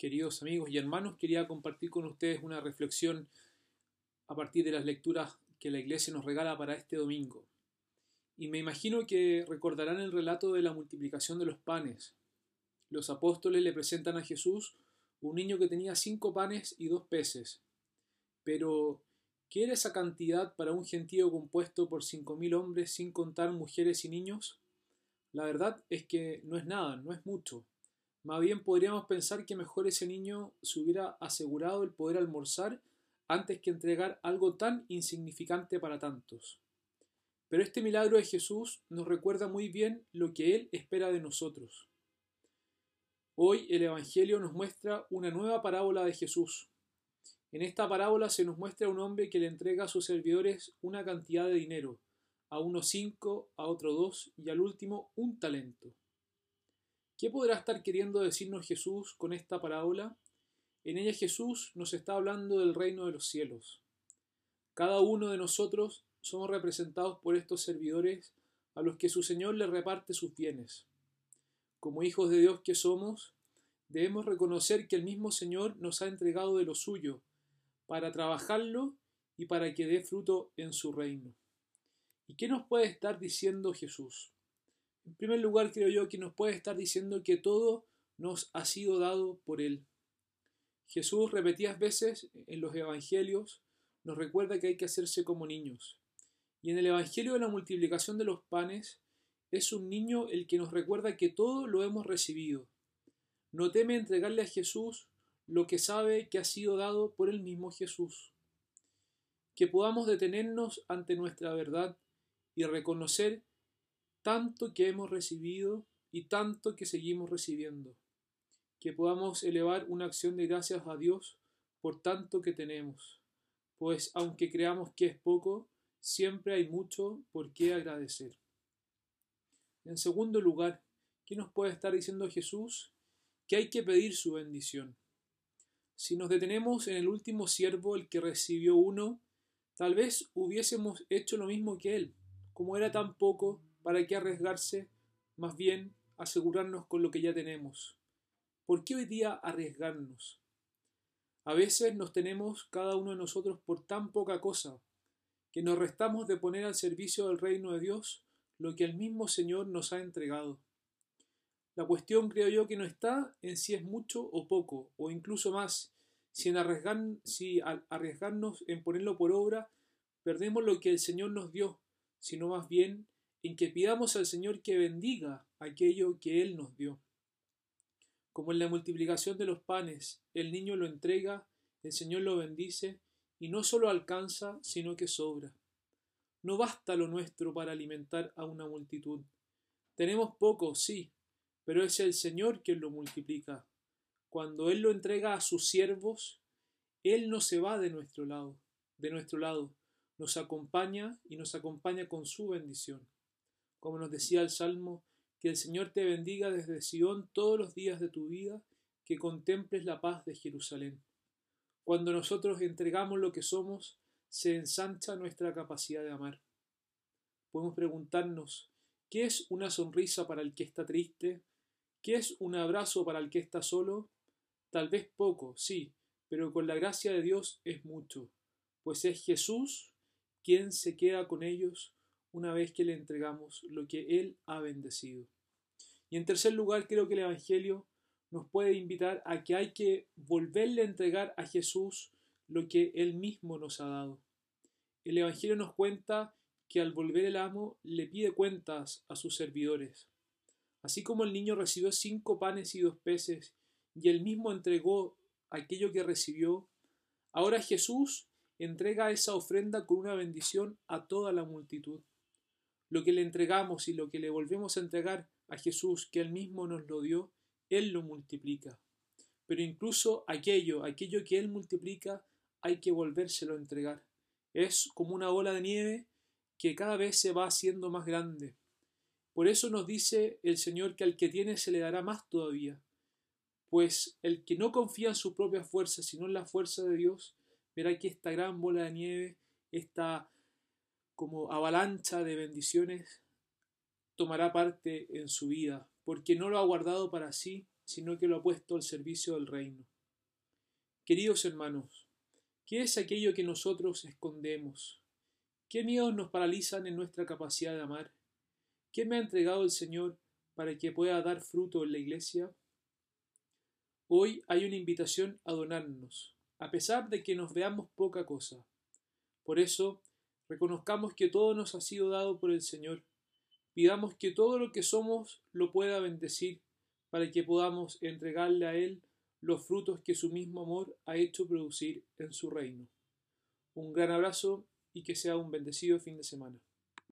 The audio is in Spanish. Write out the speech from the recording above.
Queridos amigos y hermanos, quería compartir con ustedes una reflexión a partir de las lecturas que la Iglesia nos regala para este domingo. Y me imagino que recordarán el relato de la multiplicación de los panes. Los apóstoles le presentan a Jesús un niño que tenía cinco panes y dos peces. Pero, ¿qué era esa cantidad para un gentío compuesto por cinco mil hombres sin contar mujeres y niños? La verdad es que no es nada, no es mucho. Más bien podríamos pensar que mejor ese niño se hubiera asegurado el poder almorzar antes que entregar algo tan insignificante para tantos. Pero este milagro de Jesús nos recuerda muy bien lo que Él espera de nosotros. Hoy el Evangelio nos muestra una nueva parábola de Jesús. En esta parábola se nos muestra un hombre que le entrega a sus servidores una cantidad de dinero, a uno cinco, a otro dos y al último un talento. ¿Qué podrá estar queriendo decirnos Jesús con esta parábola? En ella Jesús nos está hablando del reino de los cielos. Cada uno de nosotros somos representados por estos servidores a los que su Señor le reparte sus bienes. Como hijos de Dios que somos, debemos reconocer que el mismo Señor nos ha entregado de lo suyo, para trabajarlo y para que dé fruto en su reino. ¿Y qué nos puede estar diciendo Jesús? En primer lugar, creo yo que nos puede estar diciendo que todo nos ha sido dado por Él. Jesús repetidas veces en los Evangelios nos recuerda que hay que hacerse como niños. Y en el Evangelio de la multiplicación de los panes es un niño el que nos recuerda que todo lo hemos recibido. No teme entregarle a Jesús lo que sabe que ha sido dado por el mismo Jesús. Que podamos detenernos ante nuestra verdad y reconocer tanto que hemos recibido y tanto que seguimos recibiendo. Que podamos elevar una acción de gracias a Dios por tanto que tenemos, pues aunque creamos que es poco, siempre hay mucho por qué agradecer. En segundo lugar, ¿qué nos puede estar diciendo Jesús? Que hay que pedir su bendición. Si nos detenemos en el último siervo, el que recibió uno, tal vez hubiésemos hecho lo mismo que él como era tan poco, ¿para qué arriesgarse? Más bien, asegurarnos con lo que ya tenemos. ¿Por qué hoy día arriesgarnos? A veces nos tenemos cada uno de nosotros por tan poca cosa, que nos restamos de poner al servicio del reino de Dios lo que el mismo Señor nos ha entregado. La cuestión creo yo que no está en si es mucho o poco, o incluso más, si, en arriesgar, si al arriesgarnos en ponerlo por obra, perdemos lo que el Señor nos dio, sino más bien en que pidamos al Señor que bendiga aquello que Él nos dio. Como en la multiplicación de los panes, el niño lo entrega, el Señor lo bendice, y no solo alcanza, sino que sobra. No basta lo nuestro para alimentar a una multitud. Tenemos poco, sí, pero es el Señor quien lo multiplica. Cuando Él lo entrega a sus siervos, Él no se va de nuestro lado, de nuestro lado, nos acompaña y nos acompaña con su bendición. Como nos decía el Salmo, que el Señor te bendiga desde Sion todos los días de tu vida, que contemples la paz de Jerusalén. Cuando nosotros entregamos lo que somos, se ensancha nuestra capacidad de amar. Podemos preguntarnos, ¿qué es una sonrisa para el que está triste? ¿Qué es un abrazo para el que está solo? Tal vez poco, sí, pero con la gracia de Dios es mucho, pues es Jesús ¿Quién se queda con ellos una vez que le entregamos lo que Él ha bendecido? Y en tercer lugar, creo que el Evangelio nos puede invitar a que hay que volverle a entregar a Jesús lo que Él mismo nos ha dado. El Evangelio nos cuenta que al volver el amo le pide cuentas a sus servidores. Así como el niño recibió cinco panes y dos peces y él mismo entregó aquello que recibió, ahora Jesús entrega esa ofrenda con una bendición a toda la multitud. Lo que le entregamos y lo que le volvemos a entregar a Jesús, que Él mismo nos lo dio, Él lo multiplica. Pero incluso aquello, aquello que Él multiplica, hay que volvérselo a entregar. Es como una bola de nieve que cada vez se va haciendo más grande. Por eso nos dice el Señor que al que tiene se le dará más todavía. Pues el que no confía en su propia fuerza, sino en la fuerza de Dios, verá que esta gran bola de nieve, esta como avalancha de bendiciones, tomará parte en su vida, porque no lo ha guardado para sí, sino que lo ha puesto al servicio del reino. Queridos hermanos, ¿qué es aquello que nosotros escondemos? ¿Qué miedos nos paralizan en nuestra capacidad de amar? ¿Qué me ha entregado el Señor para que pueda dar fruto en la iglesia? Hoy hay una invitación a donarnos, a pesar de que nos veamos poca cosa. Por eso, reconozcamos que todo nos ha sido dado por el Señor. Pidamos que todo lo que somos lo pueda bendecir, para que podamos entregarle a Él los frutos que su mismo amor ha hecho producir en su reino. Un gran abrazo y que sea un bendecido fin de semana.